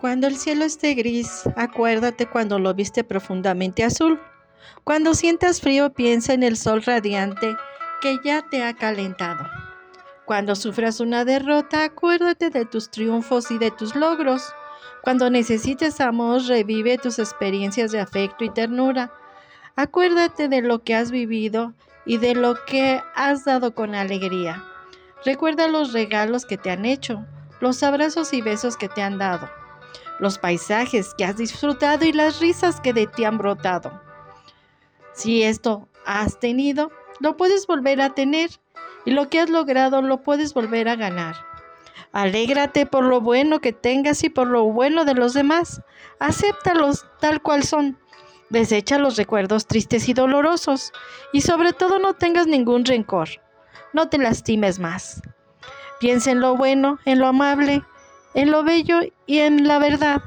Cuando el cielo esté gris, acuérdate cuando lo viste profundamente azul. Cuando sientas frío, piensa en el sol radiante que ya te ha calentado. Cuando sufras una derrota, acuérdate de tus triunfos y de tus logros. Cuando necesites amor, revive tus experiencias de afecto y ternura. Acuérdate de lo que has vivido y de lo que has dado con alegría. Recuerda los regalos que te han hecho, los abrazos y besos que te han dado, los paisajes que has disfrutado y las risas que de ti han brotado. Si esto has tenido, lo puedes volver a tener y lo que has logrado lo puedes volver a ganar. Alégrate por lo bueno que tengas y por lo bueno de los demás. Acéptalos tal cual son. Desecha los recuerdos tristes y dolorosos y sobre todo no tengas ningún rencor. No te lastimes más. Piensa en lo bueno, en lo amable, en lo bello y en la verdad.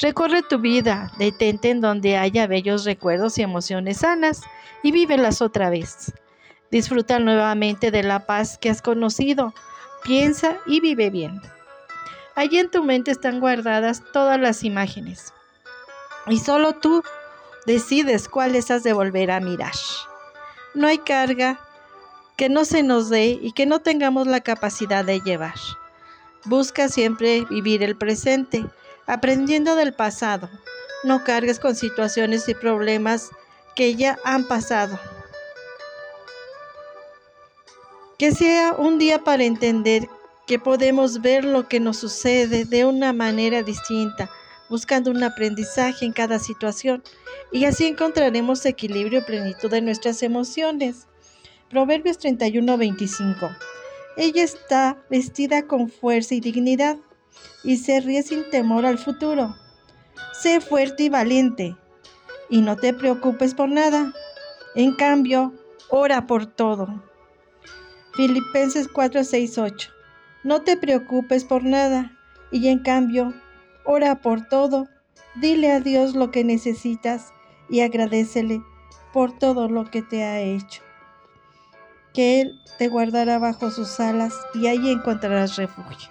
Recorre tu vida, detente en donde haya bellos recuerdos y emociones sanas y vívelas otra vez. Disfruta nuevamente de la paz que has conocido. Piensa y vive bien. Allí en tu mente están guardadas todas las imágenes. Y solo tú decides cuáles has de volver a mirar. No hay carga que no se nos dé y que no tengamos la capacidad de llevar. Busca siempre vivir el presente aprendiendo del pasado. No cargues con situaciones y problemas que ya han pasado. Que sea un día para entender que podemos ver lo que nos sucede de una manera distinta, buscando un aprendizaje en cada situación y así encontraremos equilibrio y plenitud en nuestras emociones. Proverbios 31-25. Ella está vestida con fuerza y dignidad y se ríe sin temor al futuro. Sé fuerte y valiente y no te preocupes por nada. En cambio, ora por todo. Filipenses 4, 6, 8. No te preocupes por nada y en cambio, ora por todo. Dile a Dios lo que necesitas y agradecele por todo lo que te ha hecho. Que Él te guardará bajo sus alas y ahí encontrarás refugio.